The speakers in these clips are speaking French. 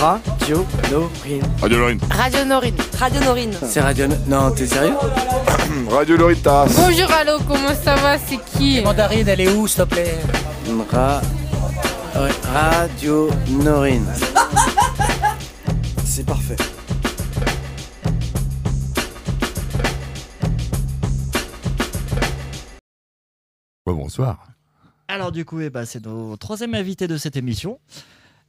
Radio Norine. Radio Lorine. Radio Norine. Radio Norine. C'est Radio... Non, t'es sérieux Radio Loritas. Bonjour, allô, comment ça va? C'est qui? Mandarine, elle est où, s'il te plaît? Ra... ouais, Radio Norine. C'est parfait. Bonsoir. Alors du coup, eh ben, c'est notre troisième invité de cette émission.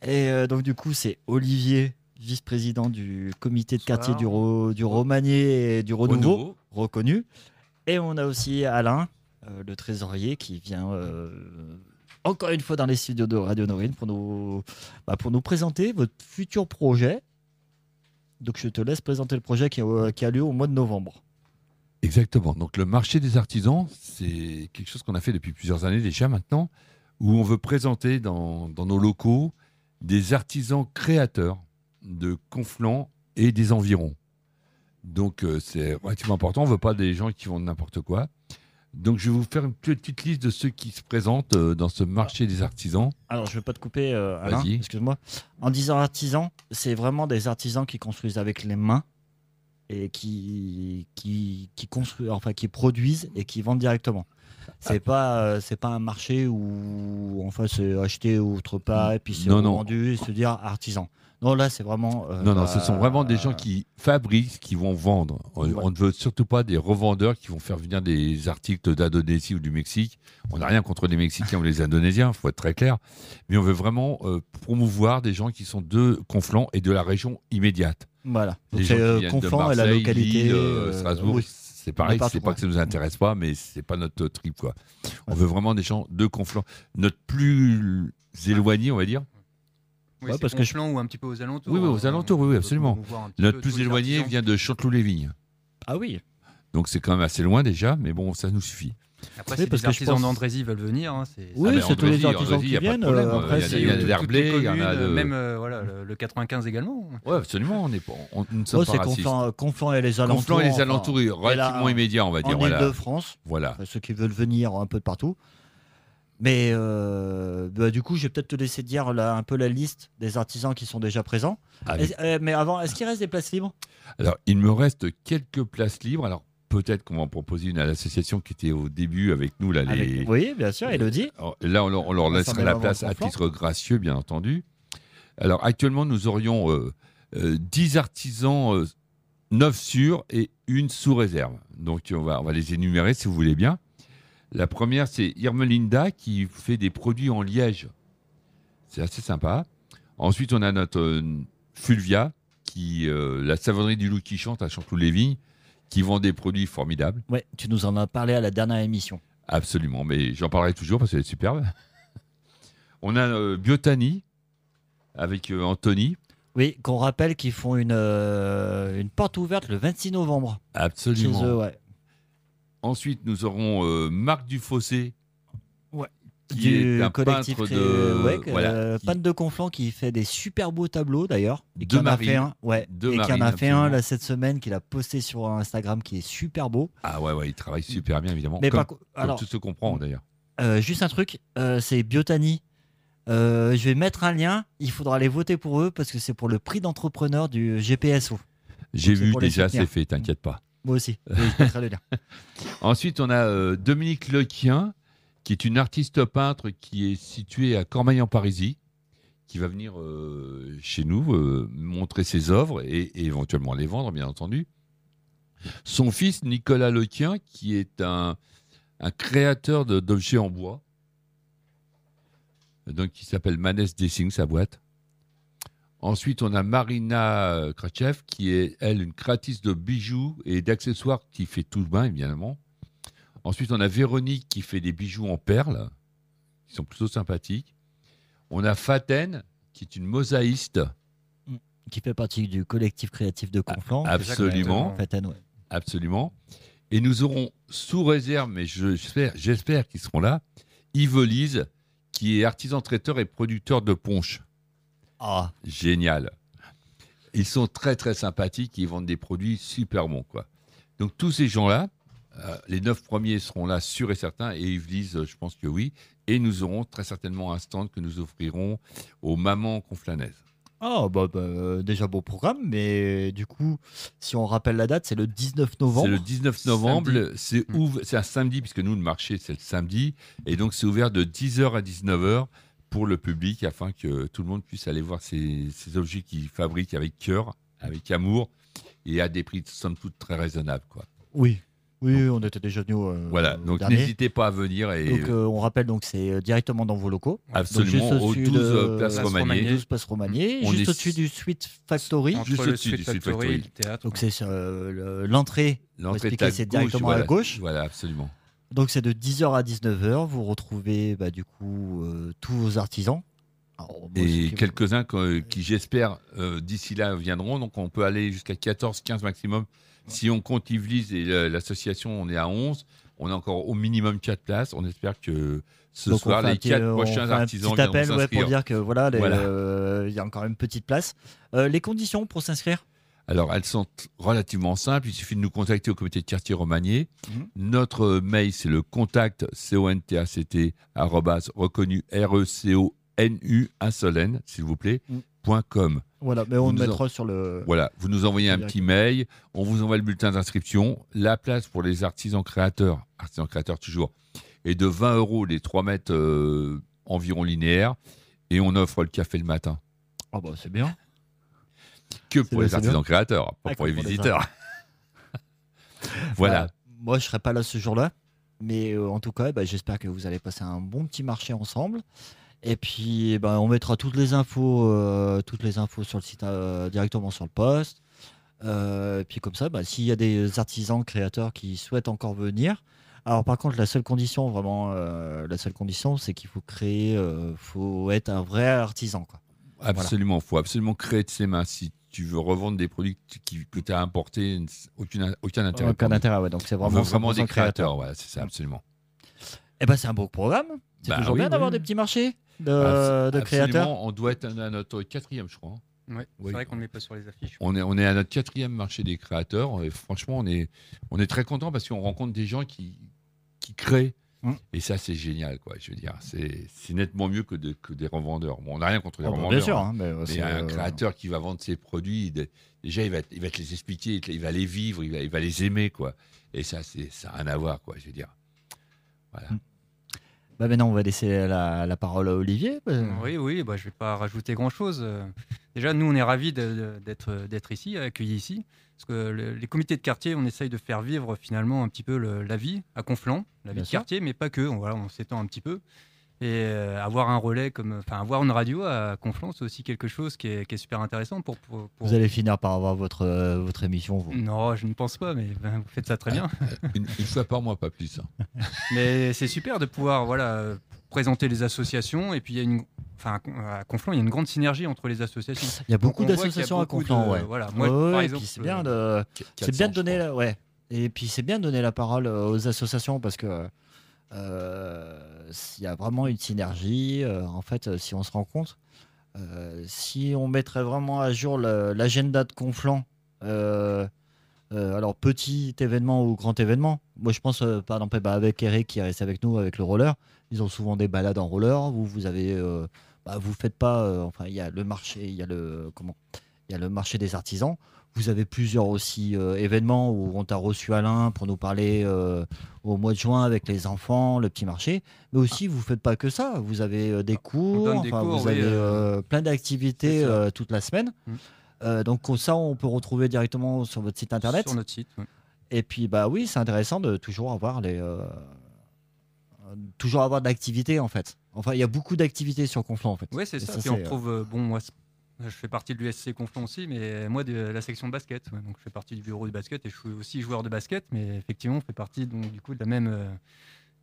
Et euh, donc du coup, c'est Olivier, vice-président du comité de quartier du, Ro- du Romanier et du Renouveau, reconnu. Et on a aussi Alain, euh, le trésorier, qui vient euh, encore une fois dans les studios de Radio Norine pour nous, bah, pour nous présenter votre futur projet. Donc je te laisse présenter le projet qui a, qui a lieu au mois de novembre. Exactement. Donc le marché des artisans, c'est quelque chose qu'on a fait depuis plusieurs années déjà maintenant, où on veut présenter dans, dans nos locaux des artisans créateurs de Conflans et des environs. Donc euh, c'est relativement important. On ne veut pas des gens qui font n'importe quoi. Donc je vais vous faire une petite liste de ceux qui se présentent euh, dans ce marché des artisans. Alors, je ne vais pas te couper, euh, Alain, Vas-y. excuse-moi. En disant artisans, c'est vraiment des artisans qui construisent avec les mains et qui, qui, qui, construisent, enfin, qui produisent et qui vendent directement. C'est pas, euh, c'est pas un marché où enfin, c'est acheté autre part et puis c'est Non, non. vendu et se dire artisan. Non, là, c'est vraiment. euh, Non, non, ce sont vraiment des gens qui fabriquent, qui vont vendre. On, Ouais. on ne veut surtout pas des revendeurs qui vont faire venir des articles d'Indonésie ou du Mexique. On n'a rien contre les Mexicains ou les Indonésiens, il faut être très clair. Mais on veut vraiment euh, promouvoir des gens qui sont de Conflans et de la région immédiate. Voilà. Donc, c'est euh, Conflans et la localité. Lille, euh, euh, Strasbourg, oui. C'est pareil. C'est pas que ça nous intéresse pas, mais c'est pas notre trip quoi. On veut vraiment des gens de Conflans. Notre plus éloigné, on va dire, Oui, Ouais, parce que je- ou un petit peu aux alentours. Oui, oui, aux hein, alentours, oui, oui, absolument. notre peu plus éloigné vient de Chanteloup-les-Vignes. Ah oui. Donc c'est quand même assez loin déjà, mais bon, ça nous suffit. Après, Oui, si parce les artisans pense- d'Andrézy veulent venir, hein, c'est. Oui, Ah, c'est tous les artisans Andrézy, qui y a pas de viennent. problème, euh, il y après, a- c'est- il y a les il y en a de- Même euh, voilà, le, le 95 également. Ouais, absolument, on est pas, on, nous ne sommes Oh, pas c'est racistes. Conflans, Conflans et les alentours. Conflans et les enfin, alentours, relativement là, immédiats, on va dire. en Voilà. Ile-de-France. voilà. Enfin, ceux qui veulent venir un peu de partout. Mais euh, bah, du coup, je vais peut-être te laisser dire là, un peu la liste des artisans qui sont déjà présents. Euh, mais avant, est-ce qu'il reste des places libres? Alors, il me reste quelques places libres. Alors, peut-être qu'on va en proposer une à l'association qui était au début avec nous. Là, les... Avec- Oui, bien sûr, Elodie. Alors, là, on leur, on leur laissera la place à titre gracieux, bien entendu. Alors, actuellement, nous aurions euh, euh, 10 artisans, euh, 9 sûrs et une sous réserve. Donc, on va, on va les énumérer si vous voulez bien. La première, c'est Irmelinda qui fait des produits en liège. C'est assez sympa. Ensuite, on a notre euh, Fulvia, qui, euh, la savonnerie du loup qui chante à Chanteloup-les-Vignes, qui vend des produits formidables. Ouais, tu nous en as parlé à la dernière émission. Absolument, mais j'en parlerai toujours parce qu'elle est superbe. On a euh, Biotani avec euh, Anthony. Oui, qu'on rappelle qu'ils font une, euh, une porte ouverte le 26 novembre Absolument. chez eux. Ouais. Ensuite, nous aurons euh, Marc Dufossé. Ouais. Qui du est un collectif peintre de. ouais, voilà, euh, qui- de Conflans qui fait des super beaux tableaux d'ailleurs. Et qui en a fait un, ouais, De et qui en a fait un là cette semaine qu'il a posté sur Instagram qui est super beau. Ah ouais, ouais, il travaille super bien, évidemment. Mais comme, par co- comme alors, tout se comprend, d'ailleurs. euh, juste un truc, euh, c'est Biotani. Euh, je vais mettre un lien. Il faudra aller voter pour eux parce que c'est pour le prix d'entrepreneur du GPSO. J'ai vu déjà, c'est fait, t'inquiète pas. Moi aussi. Je mettrai le lien. Ensuite, on a Dominique Lequien, qui est une artiste peintre qui est située à Cormeilles-en-Parisis, qui va venir euh, chez nous euh, montrer ses œuvres et, éventuellement les vendre, bien entendu. Son fils, Nicolas Lequien, qui est un, créateur d'objets en bois, donc qui s'appelle Manès Dessing, sa boîte. Ensuite, on a Marina Krachev, qui est, elle, une créatrice de bijoux et d'accessoires qui fait tout le bain, évidemment. Ensuite, on a Véronique qui fait des bijoux en perles, qui sont plutôt sympathiques. On a Faten, qui est une mosaïste, qui fait partie du collectif créatif de Conflans. absolument, Faten, ouais. absolument. Et nous aurons, sous réserve, mais je- j'espère j'espère qu'ils seront là, Yves qui est artisan traiteur et producteur de ponches. Ah, Génial. Ils sont très très sympathiques, ils vendent des produits super bons. Quoi. Donc tous ces gens-là, euh, les neuf premiers seront là sûrs et certains, et Yves Lise, euh, je pense que oui. Et nous aurons très certainement un stand que nous offrirons aux mamans conflanaises. Ah, bah, bah, déjà beau programme, mais du coup, si on rappelle la date, c'est le 19 novembre. C'est le 19 novembre, c'est Mm. ouv- c'est un samedi, puisque nous, le marché, c'est le samedi. Et donc, c'est ouvert de 10h à 19h pour le public, afin que tout le monde puisse aller voir ces, ces objets qu'ils fabriquent avec cœur, avec amour, et à des prix, somme toute, très raisonnables. Quoi. Oui. Oui, on était déjà venus. euh, Voilà, donc n'hésitez pas à venir. Et Donc, euh, on rappelle, donc c'est euh, directement dans vos locaux. absolument, donc, juste au au-dessus 12 de- Place Place Romanier. Romanier. 12 Place Romanier, On juste est- au-dessus du Sweet Factory. Entre Juste le au-dessus du Sweet Factory le théâtre. Donc c'est euh, le- l'entrée. L'entrée à c'est directement à voilà. gauche. Voilà, absolument. Donc c'est de 10h à 19h. Vous retrouvez bah, du coup euh, tous vos artisans. Moi, ceux Et quelques-uns que- qui, j'espère, euh, d'ici là viendront. Donc, on peut aller jusqu'à 14, 15 maximum. Si on compte Yvelise et euh, l'association, on est à 11. On a encore au minimum 4 places. On espère que ce Donc, on soir, les petit- 4 on prochains artisans petit appel ouais, pour dire que voilà, euh, il y a encore une petite place. Euh, les conditions pour s'inscrire? Alors, elles sont relativement simples. Il suffit de nous contacter au comité de quartier Romanier. Mhm. Notre euh, mail, c'est le contact, C-O-N-T-A-C-T, reconnu, E R-E-C-O-N-U, un seul N, s'il vous plaît, Mhm. point .com. Voilà, mais on mettra sur le. Voilà, vous nous envoyez un petit mail, on vous envoie le bulletin d'inscription. La place pour les artisans créateurs, artisans créateurs toujours, est de 20 euros les 3 mètres euh, environ linéaires. Et on offre le café le matin. Ah bah c'est bien. Que pour bien, les artisans bien. créateurs, pas Ah, pour les comme pour les visiteurs. voilà. Bah, moi, je serai pas là ce jour-là. Mais euh, en tout cas, bah, j'espère que vous allez passer un bon petit marché ensemble. Et puis, bah, on mettra toutes les infos, euh, toutes les infos sur le site euh, directement sur le poste. Euh, et puis comme ça, bah, s'il y a des artisans créateurs qui souhaitent encore venir. Alors par contre, la seule condition, vraiment, la seule condition, c'est qu'il faut créer, faut être un vrai artisan, quoi. Absolument, il faut absolument créer de ses mains. Si tu veux revendre des produits que tu que tu as importés, aucun, aucun intérêt. Aucun intérêt, ouais. Donc c'est vraiment, vraiment 100% des créateurs, créateur. voilà, c'est ça, absolument. Eh ben c'est un beau programme. C'est Bah toujours oui, bien d'avoir oui. des petits marchés de, créateurs. absolument, on doit être à notre quatrième, je crois. c'est vrai qu'on ne met pas sur les affiches. On est, on est à notre quatrième marché des créateurs et franchement, on est, on est très content parce qu'on rencontre des gens qui, qui créent. Mm. Et ça, c'est génial, quoi. Je veux dire, c'est nettement mieux que, de- que des revendeurs. Bon, on n'a rien contre les Oh, bah, revendeurs. bien sûr, hein. hein, mais, euh, Mais c'est, un euh, créateur qui va vendre ses produits, de- déjà, il va, il va te les expliquer, il va les vivre, il va, il va les aimer, quoi. Et ça, c'est ça n'a rien à voir, quoi. Je veux dire. Voilà. Mm. Bah maintenant, on va laisser la, la parole à Olivier. Oui, oui, bah, je ne vais pas rajouter grand-chose. Déjà, nous, on est ravis d'être ici, accueillis ici. Parce que le- les comités de quartier, on essaye de faire vivre finalement un petit peu le- la vie à Conflans, la vie de quartier, mais pas que. On, voilà, on s'étend un petit peu. Et euh, avoir un relais comme. Enfin, avoir une radio à Conflans, c'est aussi quelque chose qui est, qui est super intéressant pour. pour- pour- Vous allez finir par avoir votre, euh, votre émission, vous. Non, je ne pense pas, mais ben, vous faites ça très bien. Une, une fois par mois, pas plus. hein. Mais c'est super de pouvoir voilà, présenter les associations. Et puis, il y a une, enfin, à Conflans, il y a une grande synergie entre les associations. Il y a beaucoup d'associations à Conflans, de- ouais. Voilà, moi, Ouais, par et exemple, puis c'est bien euh, de, c'est 400, bien de donner, la, ouais. Et puis c'est bien de donner la parole aux associations parce que euh, s'il y a vraiment une synergie, euh, en fait, euh, si on se rend compte, si on mettrait vraiment à jour l'agenda de Conflans, alors petit événement ou grand événement, moi je pense par exemple bah, avec Eric qui est resté avec nous avec le roller, ils ont souvent des balades en roller où vous avez, bah, vous faites pas, enfin il y a le marché, il y a le comment, il y a le marché des artisans. Vous avez plusieurs aussi euh, événements où on t'a reçu Alain pour nous parler euh, au mois de juin avec les enfants, le petit marché. Mais aussi, vous faites pas que ça. Vous avez euh, des cours, donne des enfin, cours, vous oui, avez euh, plein d'activités toute la semaine. Mm. Donc ça, on peut retrouver directement sur votre site internet. Sur notre site. ouais. Et puis, bah oui, c'est intéressant de toujours avoir les, toujours avoir d'activités en fait. Enfin, il y a beaucoup d'activités sur Conflans en fait. Ouais, c'est ça. ça, Puis on retrouve, bon, moi, je fais partie de l'USC Conflans aussi, mais moi de la section basket. ouais. donc je fais partie du bureau de basket et je suis aussi joueur de basket, mais effectivement, on fait partie donc, du coup de la même, euh,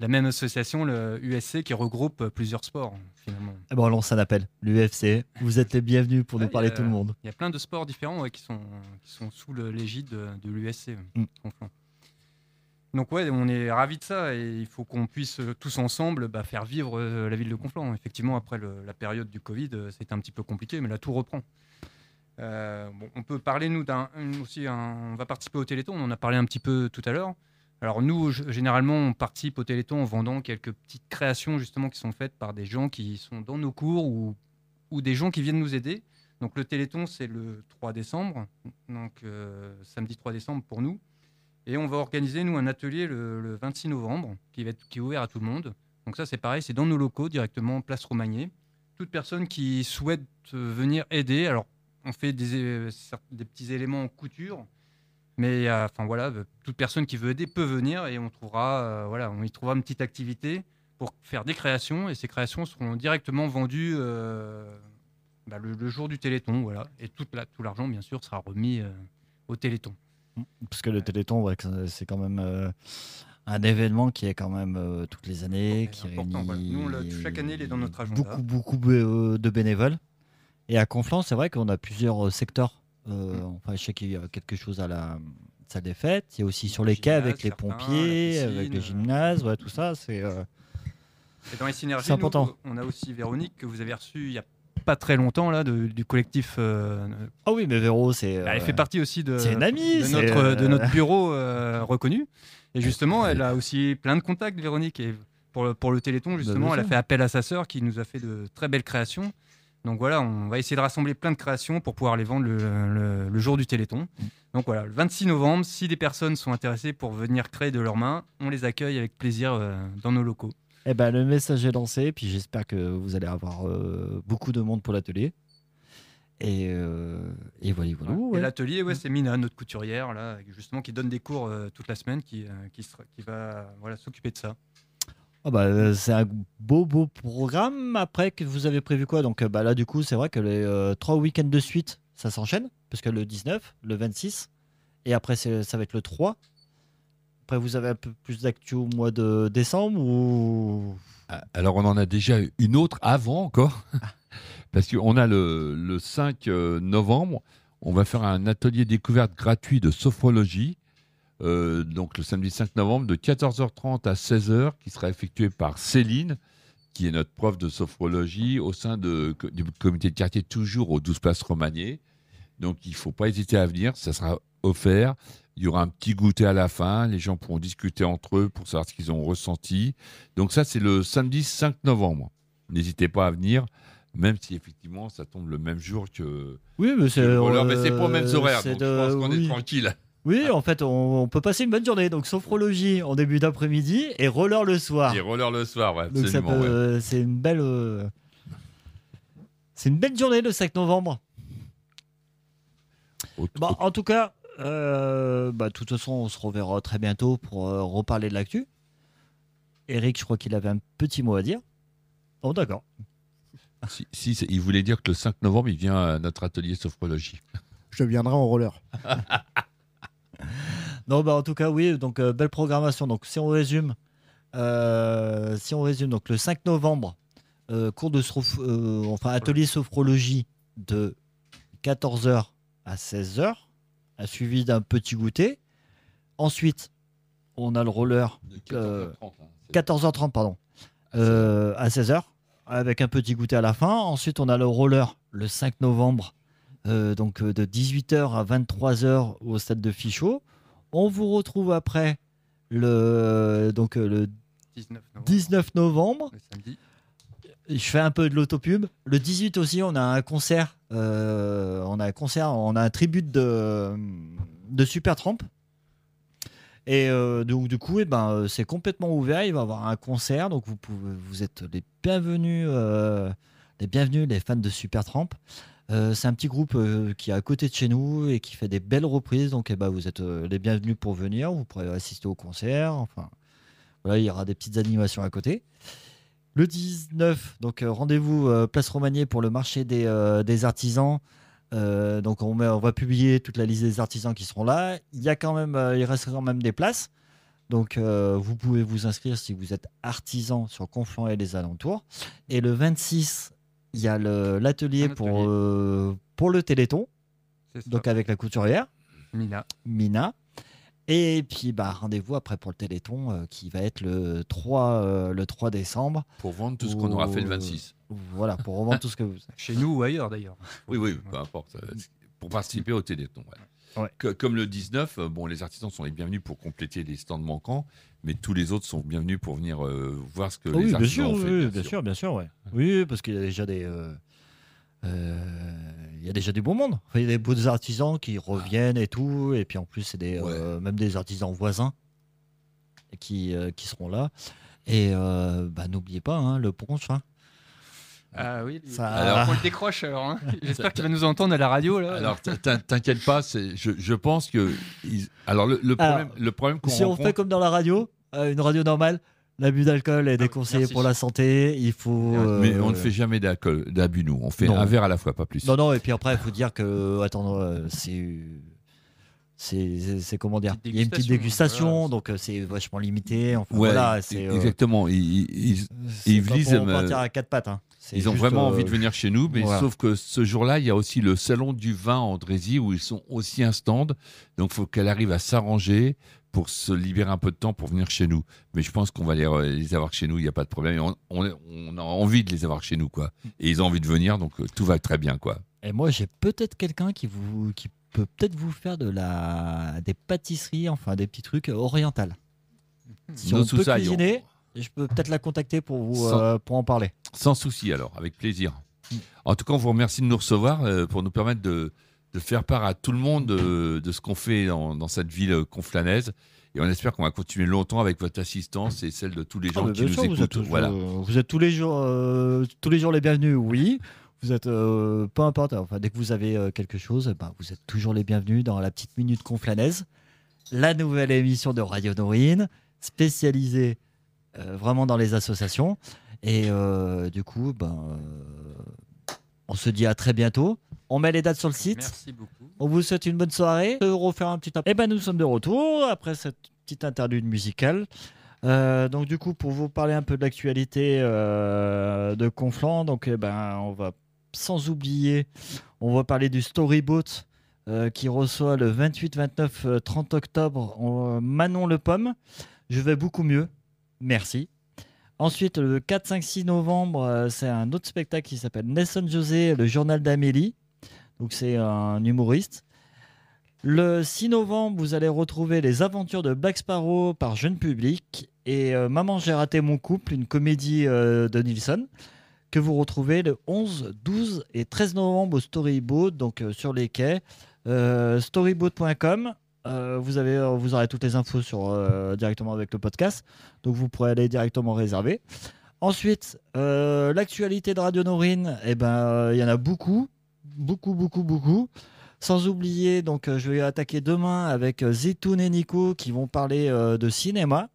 la même association, le USC, qui regroupe euh, plusieurs sports finalement. Eh ben, on lance un appel, l'UFC. Vous êtes les bienvenus pour nous parler il y a- tout le monde. Il y a plein de sports différents ouais, qui, sont, qui sont sous l'égide de, de l'USC Mm. Donc ouais, on est ravis de ça et il faut qu'on puisse euh, tous ensemble bah, faire vivre euh, la ville de Conflans. Effectivement, après la période du Covid, euh, c'était un petit peu compliqué, mais là tout reprend. Euh, on peut parler nous aussi, on va participer au Téléthon. On en a parlé un petit peu tout à l'heure. Alors nous, généralement, on participe au Téléthon en vendant quelques petites créations justement qui sont faites par des gens qui sont dans nos cours ou, ou des gens qui viennent nous aider. Donc le Téléthon, c'est le 3 décembre, donc euh, samedi 3 décembre pour nous. Et on va organiser, nous, un atelier le, le 26 novembre qui, va être, qui est ouvert à tout le monde. Donc ça, c'est pareil, c'est dans nos locaux, directement place Romagné. Toute personne qui souhaite euh, venir aider, alors on fait des, euh, petits éléments en couture, mais euh, enfin voilà, toute personne qui veut aider peut venir et on trouvera, voilà, on y trouvera une petite activité pour faire des créations et ces créations seront directement vendues bah, le, jour du Téléthon, voilà, et tout l'argent bien sûr sera remis au Téléthon. Parce que le Téléthon, ouais, c'est quand même euh, un événement qui est quand même euh, toutes les années, qui voilà. réunit Nous, chaque année, il est dans notre agenda. beaucoup, beaucoup euh, de bénévoles. Et à Conflans, c'est vrai qu'on a plusieurs secteurs. Euh, Mm. Enfin, je sais qu'il y a quelque chose à la salle des fêtes. Il y a aussi sur Le les quais avec les pompiers, avec les gymnases, ouais, tout ça. C'est important. nous, on a aussi Véronique que vous avez reçue il y a pas très longtemps là de- du collectif. euh, Ah oui, mais Véro, c'est. Bah, elle euh, fait partie aussi de, c'est une amie, de, notre, euh, de notre bureau reconnu. Et justement, elle a aussi plein de contacts, Véronique. Et pour le, pour le Téléthon, justement, bien elle a fait appel à sa sœur qui nous a fait de très belles créations. Donc voilà, on va essayer de rassembler plein de créations pour pouvoir les vendre le, le- le jour du Téléthon. Donc voilà, le 26 novembre, si des personnes sont intéressées pour venir créer de leurs mains, on les accueille avec plaisir dans nos locaux. Eh ben, le message est lancé, puis j'espère que vous allez avoir euh, beaucoup de monde pour l'atelier. Et, euh, et voilà, voilà. Ouais. ouais. Et l'atelier, ouais, c'est Mina, notre couturière, là, justement, qui donne des cours euh, toute la semaine, qui, euh, qui, sera- qui va voilà, s'occuper de ça. Bah, euh, c'est un beau, beau programme. Après, que vous avez prévu quoi? Donc bah, là, du coup, c'est vrai que les euh, trois week-ends de suite, ça s'enchaîne. Parce que le 19, le 26, et après, ça va être le 3. Après, vous avez un peu plus d'actu au mois de décembre ou... Ah, Alors, on en a déjà une autre avant encore. Parce qu'on a le, le 5 euh, novembre, on va faire un atelier découverte gratuit de sophrologie. euh, donc, le samedi 5 novembre, de 14h30 à 16h, qui sera effectué par Céline, qui est notre prof de sophrologie au sein de- du comité de quartier, toujours au 12 Place Romagné. Donc, il ne faut pas hésiter à venir, ça sera offert. Il y aura un petit goûter à la fin, les gens pourront discuter entre eux pour savoir ce qu'ils ont ressenti. Donc ça, c'est le samedi 5 novembre. N'hésitez pas à venir, même si effectivement ça tombe le même jour que, Oui, mais c'est... roller, mais c'est pas aux euh, mêmes horaires, donc de- je pense qu'on oui. est tranquille. Oui, en fait, on, on peut passer une bonne journée. Donc, sophrologie en début d'après-midi et roller le soir. Et roller le soir, ouais, absolument. ouais. euh, c'est une belle... euh, C'est une belle journée le 5 novembre. Bon, en tout cas, euh, bah, de toute façon, on se reverra très bientôt pour euh, reparler de l'actu. Eric, je crois qu'il avait un petit mot à dire. Oh, d'accord. Si, il voulait dire que le 5 novembre, il vient à notre atelier sophrologie. Je viendrai en roller. Non, bah, en tout cas, oui, donc euh, belle programmation. Donc, si on résume, euh, si on résume, donc le 5 novembre, euh, cours de soph- euh, enfin atelier sophrologie de 14h à 16h, a suivi d'un petit goûter. Ensuite, on a le roller Euh, 14h30, pardon, euh, à 16h, avec un petit goûter à la fin. Ensuite, on a le roller le 5 novembre, euh, donc de 18h à 23h au stade de Fichot. On vous retrouve après le, donc, le 19 novembre, 19 novembre. le samedi. Je fais un peu de l'autopub. Le 18 aussi, on a un concert. euh, on a un concert, on a un tribute de, de Supertramp. Et euh, donc du coup, eh ben, c'est complètement ouvert. Il va y avoir un concert, donc vous pouvez, vous êtes les bienvenus, euh, les bienvenus, les fans de Supertramp. Euh, c'est un petit groupe qui est à côté de chez nous et qui fait des belles reprises. Donc, eh ben, vous êtes les bienvenus pour venir. Vous pourrez assister au concert. Enfin, voilà, il y aura des petites animations à côté. Le 19, donc euh, rendez-vous euh, Place Romagné pour le marché des, euh, des artisans. Donc on, met- on va publier toute la liste des artisans qui seront là. Il y a quand même, il reste quand même des places. Donc euh, vous pouvez vous inscrire si vous êtes artisan sur Conflans et les alentours. Et le 26, il y a l'atelier pour, euh, pour le Téléthon, donc avec la couturière. Mina. Mina. Et puis bah, rendez-vous après pour le Téléthon euh, qui va être le 3, euh, le 3 décembre. Pour vendre tout ce qu'on aura fait le 26. Voilà, pour revendre tout ce que vous. Chez nous ou ailleurs d'ailleurs. Oui, oui, peu importe. euh, Pour participer au Téléthon. ouais. Ouais. Que- comme le 19, euh, bon, les artisans sont les bienvenus pour compléter les stands manquants, mais tous les autres sont bienvenus pour venir euh, voir ce que Ah les oui, bien artisans sûr, ont fait. oui, bien bien sûr. sûr, bien sûr, ouais. Oui, parce qu'il y a déjà des, il y a déjà du bon monde. Il y a des beaux artisans qui reviennent et tout. Et puis en plus, c'est des, euh, même des artisans voisins qui, euh, qui seront là. Et euh, bah, n'oubliez pas hein, le punch. hein. Ah oui, Ça- alors on le décroche alors. hein. J'espère qu'il va nous entendre à la radio là. Alors, t'in- t'in- t'inquiète pas, je, je pense que. ils- Alors, le, le Alors, problème, le problème qu'on Si on fait comme dans la radio, euh, une radio normale, l'abus d'alcool est déconseillé merci. pour la santé. Il faut. Mais euh, on ne fait jamais d'alcool- d'abus, nous. On fait Non. un verre à la fois, pas plus. Non, non, et puis après, il faut dire que. Attends, euh, c'est. C'est comment dire? Il y a une petite dégustation, voilà. donc euh, c'est vachement limité. Enfin, Ouais, voilà, c'est. euh, exactement. Ils, ils- ils- euh, partir à quatre pattes. hein. Ils ont vraiment euh, envie de venir chez nous, mais voilà. sauf que ce jour-là, il y a aussi le salon du vin en Andrézy où ils sont aussi un stand. Donc, il faut qu'elle arrive à s'arranger pour se libérer un peu de temps pour venir chez nous. Mais je pense qu'on va les, les avoir chez nous, il n'y a pas de problème. On, on- on a envie de les avoir chez nous, quoi. Et ils ont envie de venir, donc euh, tout va très bien, quoi. Et moi, j'ai peut-être quelqu'un qui vous qui peut peut-être vous faire de la des pâtisseries, enfin des petits trucs orientales. Si Nos on peut cuisiner, je peux peut-être la contacter pour vous Sans- euh, pour en parler. Sans souci alors, avec plaisir. En tout cas, on vous remercie de nous recevoir euh, pour nous permettre de, de faire part à tout le monde de, de ce qu'on fait dans, dans cette ville euh, conflanaise. Et on espère qu'on va continuer longtemps avec votre assistance et celle de tous les gens Ah, mais qui nous sûr, vous écoutent. voilà. euh, vous êtes tous les jours euh, tous les jours les bienvenus. Oui. Vous êtes euh, peu importe. Enfin, dès que vous avez euh, quelque chose, ben, vous êtes toujours les bienvenus dans la petite minute conflanaise, la nouvelle émission de Radio Norine, spécialisée euh, vraiment dans les associations. Et euh, du coup, ben, euh, on se dit à très bientôt. On met les dates sur le site. Merci beaucoup. On vous souhaite une bonne soirée. Euh, refaire un petit. Et ben nous sommes de retour après cette petite interlude musicale. Euh, donc du coup pour vous parler un peu de l'actualité euh, de Conflans, donc eh ben on va sans oublier, on va parler du Storyboat euh, qui reçoit le 28, 29, euh, 30 octobre euh, Manon Le Pomme. Je vais beaucoup mieux, merci. Ensuite, le 4, 5, 6 novembre, euh, c'est un autre spectacle qui s'appelle Nelson José, le journal d'Amélie. Donc c'est un humoriste. Le 6 novembre, vous allez retrouver les aventures de Black par jeune public et euh, Maman j'ai raté mon couple, une comédie euh, de Nilsson que vous retrouvez le 11, 12 et 13 novembre au Storyboat, donc euh, sur les quais. Storyboat.com. vous, avez, vous aurez toutes les infos sur, directement avec le podcast, donc vous pourrez aller directement réserver. Ensuite, l'actualité de Radio Norine, eh ben, il y en a beaucoup, beaucoup, beaucoup, beaucoup. Sans oublier, donc, euh, je vais attaquer demain avec euh, Zetoun et Nico qui vont parler euh, de cinéma.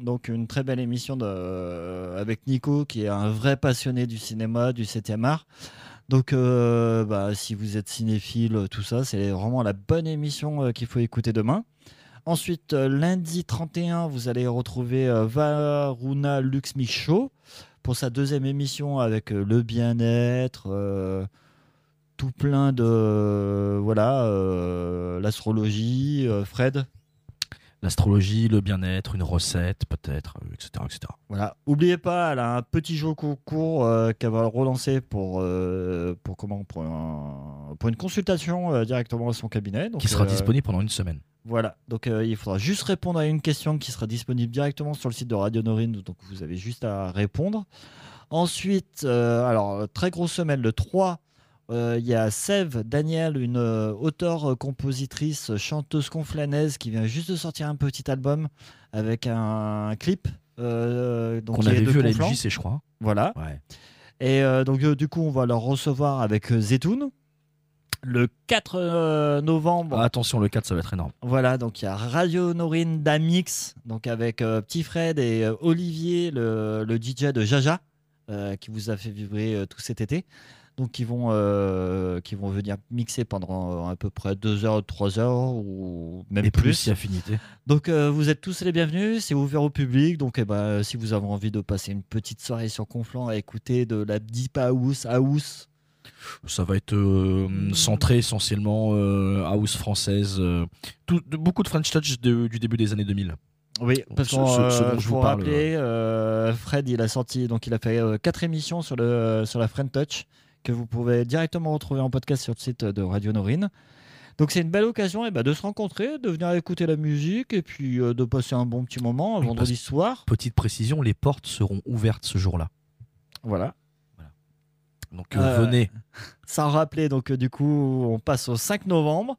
Donc, une très belle émission avec Nico qui est un vrai passionné du cinéma, du 7e art. Donc, bah, si vous êtes cinéphile, tout ça, c'est vraiment la bonne émission qu'il faut écouter demain. Ensuite, lundi 31, vous allez retrouver Varuna Luxmi Show pour sa deuxième émission avec le bien-être, tout plein de. voilà, euh, l'astrologie, euh, Fred? L'astrologie, le bien-être, une recette peut-être, euh, etc., etc. Voilà. Oubliez pas, elle a un petit jeu concours qu'elle va relancer pour, pour, comment, pour, un- pour une consultation directement à son cabinet. Donc, qui sera disponible pendant une semaine. Voilà, donc euh, il faudra juste répondre à une question qui sera disponible directement sur le site de Radio Norine, donc vous avez juste à répondre. Ensuite, euh, alors, très grosse semaine, le 3, euh, il y a Sève Daniel, une euh, auteure, euh, compositrice, chanteuse conflanaise qui vient juste de sortir un petit album avec un, clip. euh, donc Qu'on avait vu à la. MJC, je crois. Voilà. Ouais. Et euh, donc, euh, du coup, on va leur recevoir avec euh, Zetoun. Le 4 euh, novembre, Ah, attention, le 4, ça va être énorme. voilà, donc il y a Radio Norine d'Amix, donc avec euh, Petit Fred et euh, Olivier, le, le DJ de Jaja, euh, qui vous a fait vibrer euh, tout cet été. Donc ils vont, euh, qui vont venir mixer pendant euh, à peu près 2 heures, 3 heures ou même Et plus, plus. si affinité. Donc euh, vous êtes tous les bienvenus, c'est ouvert au public. Donc eh ben, si vous avez envie de passer une petite soirée sur Conflans à écouter de la Deep House, House, Ça va être euh, centré essentiellement house française. tout- de- beaucoup de French Touch de- du début des années 2000. Oui, parce Ce- qu'on euh, je vous rappeler, euh, Fred, il a sorti, donc il a fait euh, quatre émissions sur le sur la Friend Touch que vous pouvez directement retrouver en podcast sur le site de Radio Norine. Donc c'est une belle occasion eh ben, de se rencontrer, de venir écouter la musique et puis euh, de passer un bon petit moment Oui, vendredi soir. Petite précision, les portes seront ouvertes ce jour-là. Voilà. Donc euh, Euh, venez. Sans rappeler, donc du coup, on passe au 5 novembre.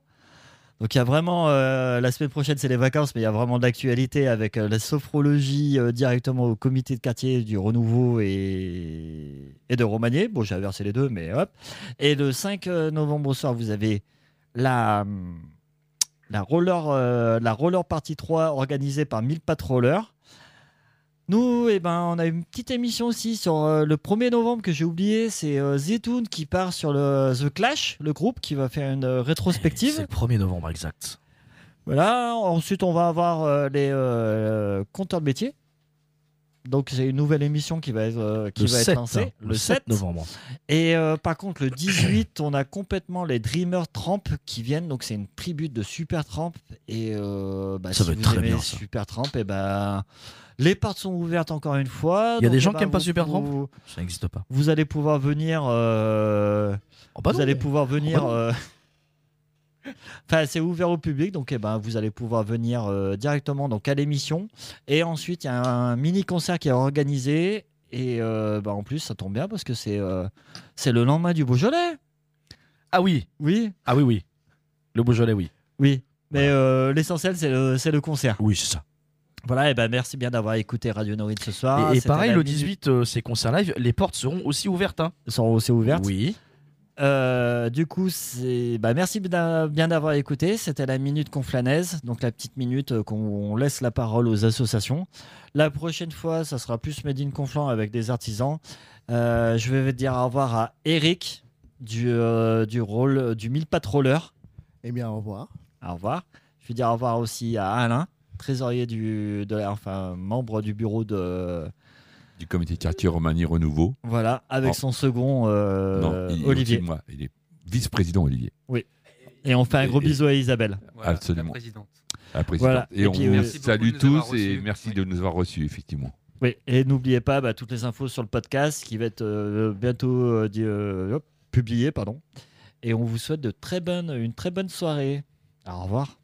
Donc il y a vraiment, euh, la semaine prochaine c'est les vacances, mais il y a vraiment de l'actualité avec euh, la sophrologie euh, directement au comité de quartier du Renouveau et, de Romagné. Bon, j'ai inversé les deux, mais hop. Et le 5 novembre au soir, vous avez la, hum, la, roller, la roller partie 3 organisée par 1000 Patrollers. Nous, eh ben, on a une petite émission aussi sur euh, le 1er novembre que j'ai oublié. C'est euh, Zetoun qui part sur le The Clash, le groupe, qui va faire une euh, rétrospective. C'est le 1er novembre, exact. Voilà. Ensuite, on va avoir euh, les compteurs de métier. Donc, c'est une nouvelle émission qui va être, qui le va 7, être lancée hein, le 7 novembre. Et par contre, le 18, on a complètement les Dreamer Tramp qui viennent. Donc, c'est une tribute de Super Tramp. Et bah, Ça si va être vous très aimez bien, ça. Super Tramp, et ben les portes sont ouvertes encore une fois. Il y a des eh gens ben, qui aiment pas Supertramp vous- Ça n'existe pas. Vous allez pouvoir venir. euh, Oh, bah vous non. allez pouvoir venir. bah euh, Enfin, c'est ouvert au public, donc eh ben, vous allez pouvoir venir euh, directement donc, à l'émission. Et ensuite, il y a un mini concert qui est organisé. Et euh, bah, en plus, ça tombe bien parce que c'est euh, c'est le lendemain du Beaujolais. Ah oui, Oui, ah oui, oui. Le Beaujolais, oui. oui. Mais l'essentiel, c'est le, c'est le concert. Oui, c'est ça. Voilà, et ben merci bien d'avoir écouté Radio Norine ce soir. et, pareil, le minute- 18, euh, c'est concert live. Les portes seront aussi ouvertes. Hein. sont aussi ouvertes. Oui. Euh, du coup, c'est bah, merci bien d'avoir écouté. C'était la minute conflanaise, donc la petite minute euh, qu'on laisse la parole aux associations. La prochaine fois, ça sera plus Made in Conflant avec des artisans. Euh, je vais dire au revoir à Eric du, euh, du rôle du 1000 Patroller. Eh bien, au revoir. Au revoir. Je vais dire au revoir aussi à Alain, trésorier du, de la- enfin membre du bureau de Du comité de quartier Romani Renouveau. voilà avec Oh. son second euh, non, il est Olivier. moi. Il est vice-président Olivier. Et on fait un gros Et- bisou à Isabelle. Voilà, Absolument. La présidente. La présidente. Voilà. Et, Et on puis, vous merci beaucoup salue de nous avoir tous et merci Oui. de nous avoir reçus, effectivement. Oui, et n'oubliez pas bah, toutes les infos sur le podcast qui va être euh, bientôt euh, euh, publié. Pardon. Et on vous souhaite de très bonnes, une très bonne soirée. Au revoir.